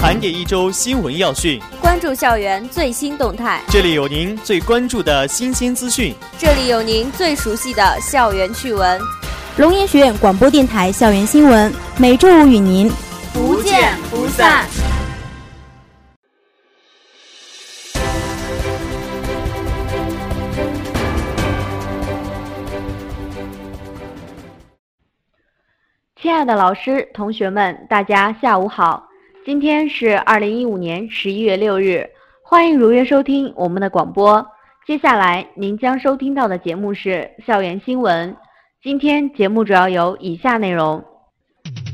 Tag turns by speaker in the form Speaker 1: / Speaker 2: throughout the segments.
Speaker 1: 盘点一周新闻要讯，
Speaker 2: 关注校园最新动态。
Speaker 1: 这里有您最关注的新鲜资讯，
Speaker 2: 这里有您最熟悉的校园趣闻。
Speaker 3: 龙岩学院广播电台校园新闻，每周五与您
Speaker 2: 不见不散。
Speaker 4: 亲爱的老师、同学们，大家下午好。今天是二零一五年十一月六日，欢迎如约收听我们的广播。接下来您将收听到的节目是校园新闻。今天节目主要有以下内容：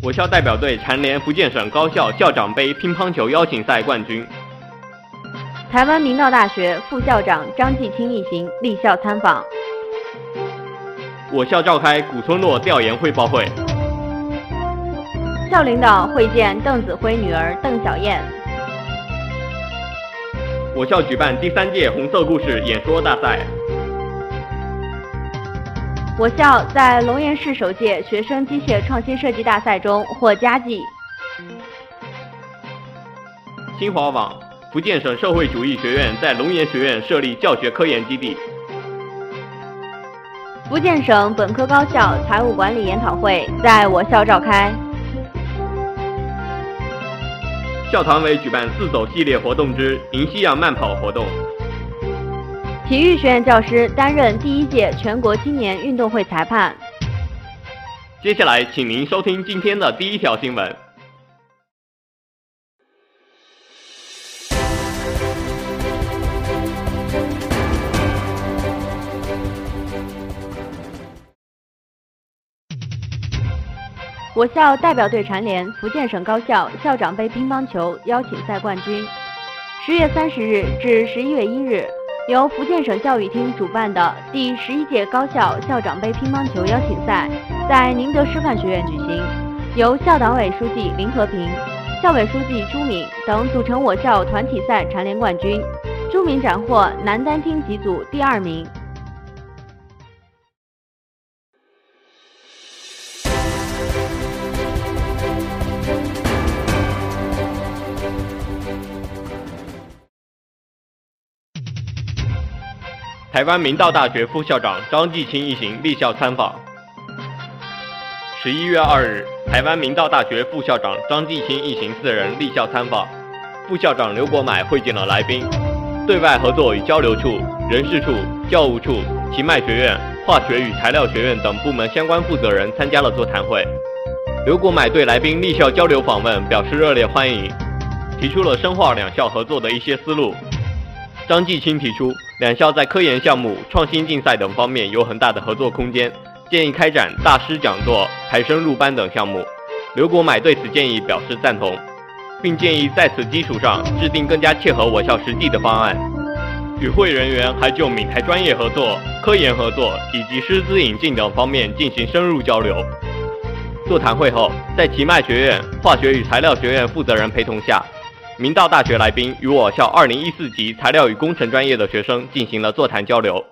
Speaker 5: 我校代表队蝉联福建省高校校长杯乒乓球邀请赛冠军；
Speaker 4: 台湾明道大学副校长张继清一行莅校参访；
Speaker 5: 我校召开古村落调研汇报会。
Speaker 4: 校领导会见邓子恢女儿邓小燕。
Speaker 5: 我校举办第三届红色故事演说大赛。
Speaker 4: 我校在龙岩市首届学生机械创新设计大赛中获佳绩。
Speaker 5: 新华网，福建省社会主义学院在龙岩学院设立教学科研基地。
Speaker 4: 福建省本科高校财务管理研讨会在我校召开。
Speaker 5: 校团委举办“四走”系列活动之迎夕阳慢跑活动。
Speaker 4: 体育学院教师担任第一届全国青年运动会裁判。
Speaker 5: 接下来，请您收听今天的第一条新闻。
Speaker 4: 我校代表队蝉联福建省高校校长杯乒乓球邀请赛冠军。十月三十日至十一月一日，由福建省教育厅主办的第十一届高校校长杯乒乓球邀请赛在宁德师范学院举行，由校党委书记林和平、校委书记朱敏等组成我校团体赛蝉联冠军。朱敏斩获男单厅级组第二名。
Speaker 5: 台湾明道大学副校长张继清一行莅校参访。十一月二日，台湾明道大学副校长张继清一行四人莅校参访，副校长刘国买会见了来宾。对外合作与交流处、人事处、教务处、奇迈学院、化学与材料学院等部门相关负责人参加了座谈会。刘国买对来宾莅校交流访问表示热烈欢迎，提出了深化两校合作的一些思路。张继清提出，两校在科研项目、创新竞赛等方面有很大的合作空间，建议开展大师讲座、台生入班等项目。刘国买对此建议表示赞同，并建议在此基础上制定更加切合我校实际的方案。与会人员还就闽台专业合作、科研合作以及师资引进等方面进行深入交流。座谈会后，在奇迈学院化学与材料学院负责人陪同下。明道大学来宾与我校2014级材料与工程专业的学生进行了座谈交流。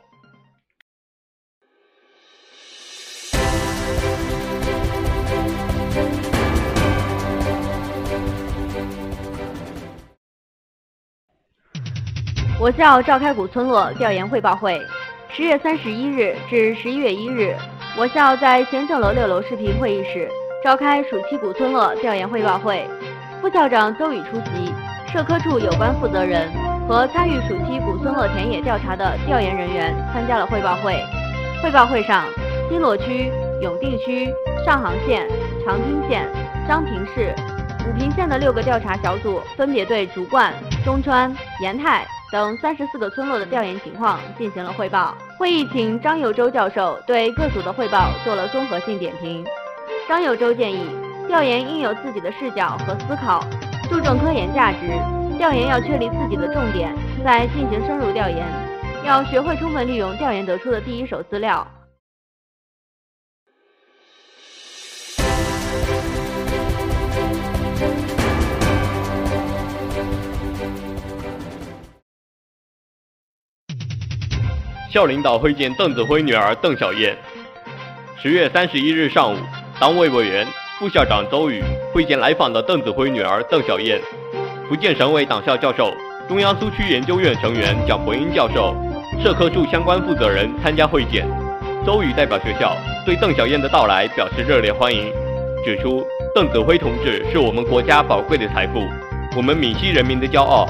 Speaker 4: 我校召开古村落调研汇报会。十月三十一日至十一月一日，我校在行政楼六楼视频会议室召开暑期古村落调研汇报会。副校长邹宇出席，社科处有关负责人和参与暑期古村落田野调查的调研人员参加了汇报会。汇报会上，金罗区、永定区、上杭县、长汀县、漳平市、武平县的六个调查小组分别对竹冠、中川、盐泰等三十四个村落的调研情况进行了汇报。会议请张友洲教授对各组的汇报做了综合性点评。张友洲建议。调研应有自己的视角和思考，注重科研价值。调研要确立自己的重点，再进行深入调研。要学会充分利用调研得出的第一手资料。
Speaker 5: 校领导会见邓子恢女儿邓小燕。十月三十一日上午，党委委员。副校长邹宇会见来访的邓子恢女儿邓小燕。福建省委党校教授、中央苏区研究院成员蒋伯英教授、社科处相关负责人参加会见。周宇代表学校对邓小燕的到来表示热烈欢迎，指出邓子恢同志是我们国家宝贵的财富，我们闽西人民的骄傲，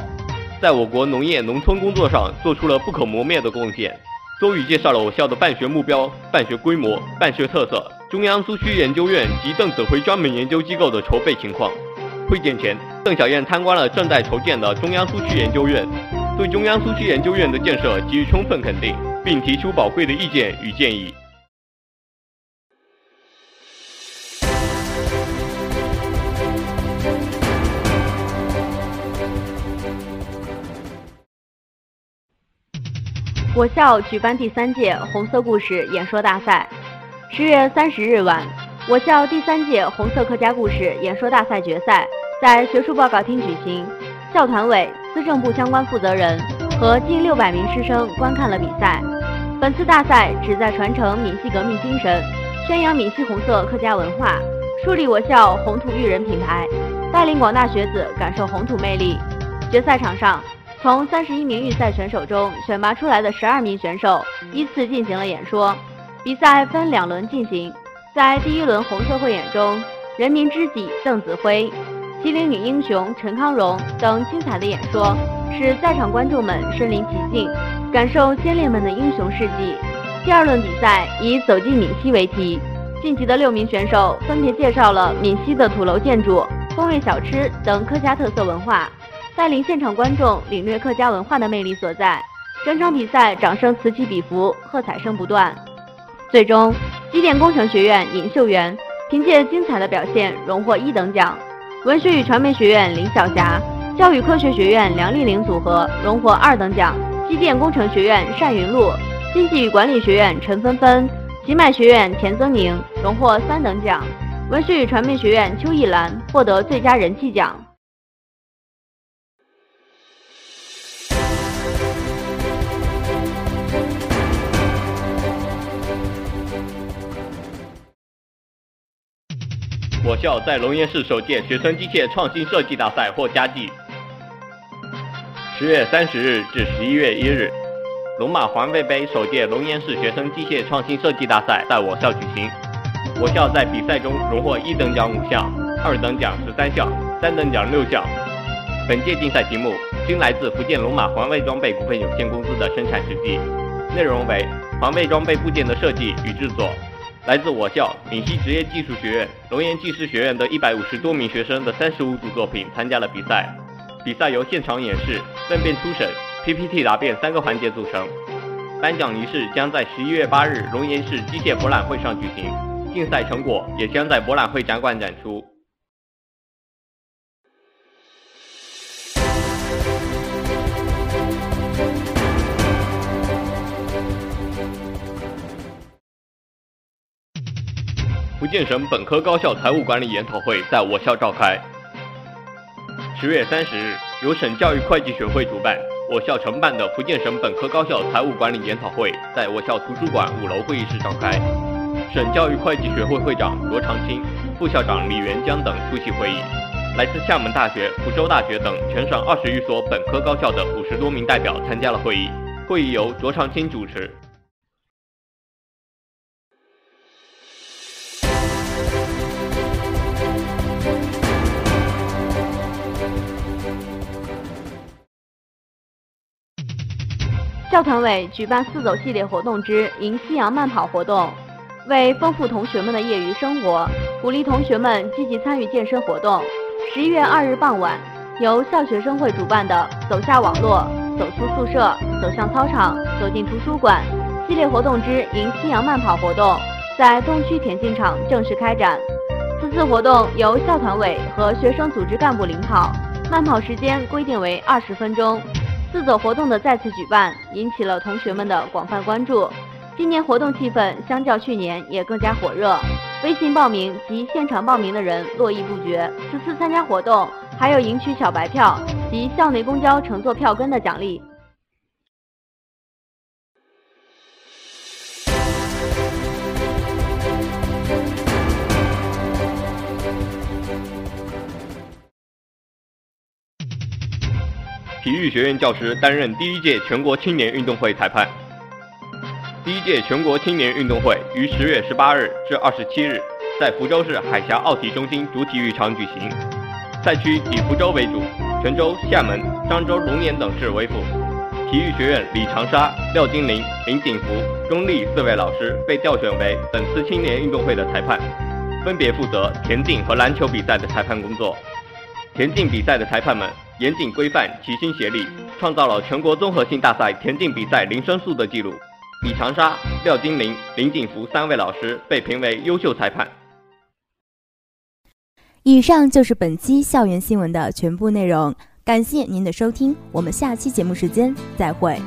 Speaker 5: 在我国农业农村工作上做出了不可磨灭的贡献。周宇介绍了我校的办学目标、办学规模、办学特色、中央苏区研究院及邓子恢专门研究机构的筹备情况。会见前，邓小燕参观了正在筹建的中央苏区研究院，对中央苏区研究院的建设给予充分肯定。并提出宝贵的意见与建议。
Speaker 4: 我校举办第三届红色故事演说大赛。十月三十日晚，我校第三届红色客家故事演说大赛决赛在学术报告厅举行，校团委、资政部相关负责人和近六百名师生观看了比赛。本次大赛旨在传承闽系革命精神，宣扬闽系红色客家文化，树立我校红土育人品牌，带领广大学子感受红土魅力。决赛场上，从三十一名预赛选手中选拔出来的十二名选手依次进行了演说。比赛分两轮进行，在第一轮红色汇演中，人民知己邓子恢、麒麟女英雄陈康荣等精彩的演说，使在场观众们身临其境。感受先烈们的英雄事迹。第二轮比赛以“走进闽西”为题，晋级的六名选手分别介绍了闽西的土楼建筑、风味小吃等客家特色文化，带领现场观众领略客家文化的魅力所在。整场比赛掌声此起彼伏，喝彩声不断。最终，机电工程学院尹秀媛凭借精彩的表现荣获一等奖，文学与传媒学院林晓霞、教育科学学院梁丽玲组合荣获二等奖。机电工程学院单云露、经济与管理学院陈芬芬、集麦学院田增宁荣获三等奖，文学与传媒学院邱艺兰获得最佳人气奖。
Speaker 5: 我校在龙岩市首届学生机械创新设计大赛获佳绩。十月三十日至十一月一日，龙马环卫杯首届龙岩市学生机械创新设计大赛在我校举行。我校在比赛中荣获一等奖五项，二等奖十三项，三等奖六项。本届竞赛题目均来自福建龙马环卫装备股份有限公司的生产实际，内容为环卫装备部件的设计与制作。来自我校闽西职业技术学院、龙岩技师学院的一百五十多名学生的三十五组作品参加了比赛。比赛由现场演示、分辩初审、PPT 答辩三个环节组成。颁奖仪式将在十一月八日龙岩市机械博览会上举行，竞赛成果也将在博览会展馆展出。福建省本科高校财务管理研讨会在我校召开。十月三十日，由省教育会计学会主办，我校承办的福建省本科高校财务管理研讨会在我校图书馆五楼会议室召开。省教育会计学会会长罗长青、副校长李元江等出席会议。来自厦门大学、福州大学等全省二十余所本科高校的五十多名代表参加了会议。会议由卓长青主持。
Speaker 4: 校团委举办“四走”系列活动之迎夕阳慢跑活动，为丰富同学们的业余生活，鼓励同学们积极参与健身活动。十一月二日傍晚，由校学生会主办的“走下网络，走出宿舍，走向操场，走进图书馆”系列活动之迎夕阳慢跑活动，在东区田径场正式开展。此次活动由校团委和学生组织干部领跑，慢跑时间规定为二十分钟。四走活动的再次举办，引起了同学们的广泛关注。今年活动气氛相较去年也更加火热，微信报名及现场报名的人络绎不绝。此次参加活动还有赢取小白票及校内公交乘坐票根的奖励。
Speaker 5: 体育学院教师担任第一届全国青年运动会裁判。第一届全国青年运动会于十月十八日至二十七日在福州市海峡奥体中心主体育场举行，赛区以福州为主，泉州、厦门、漳州、龙岩等市为辅。体育学院李长沙、廖金玲、林景福、钟丽四位老师被调选为本次青年运动会的裁判，分别负责田径和篮球比赛的裁判工作。田径比赛的裁判们严谨规范、齐心协力，创造了全国综合性大赛田径比赛零申诉的记录。李长沙、廖金玲、林锦福三位老师被评为优秀裁判。
Speaker 3: 以上就是本期校园新闻的全部内容，感谢您的收听，我们下期节目时间再会。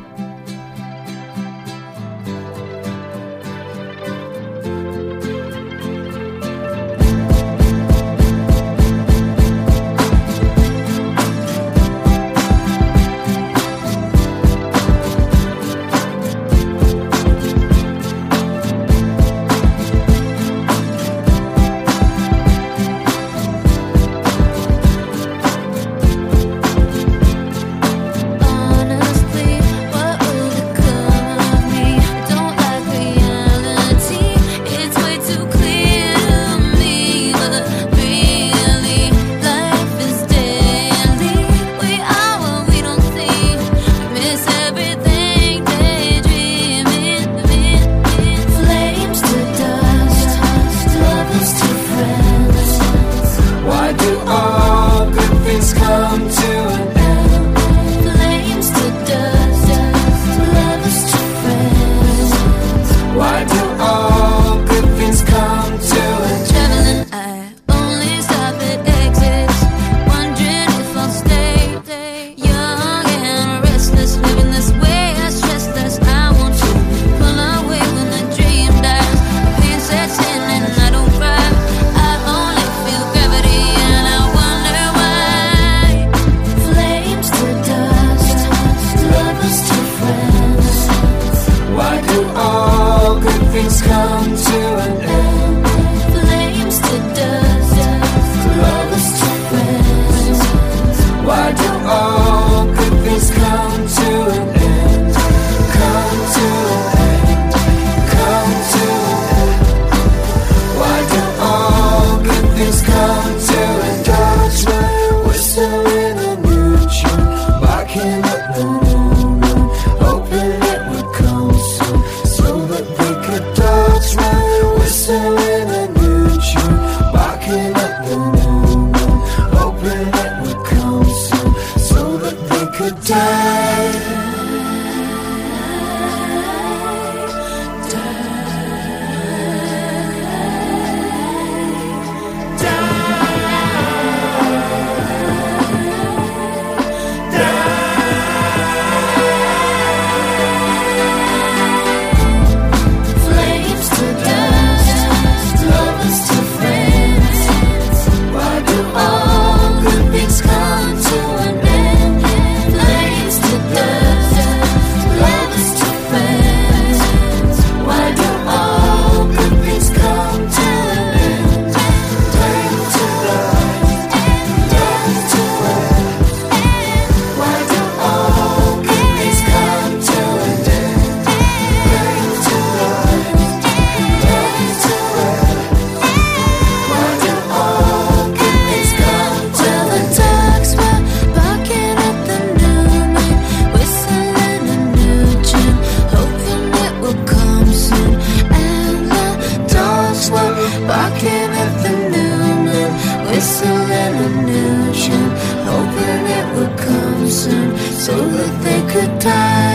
Speaker 6: So that they could die.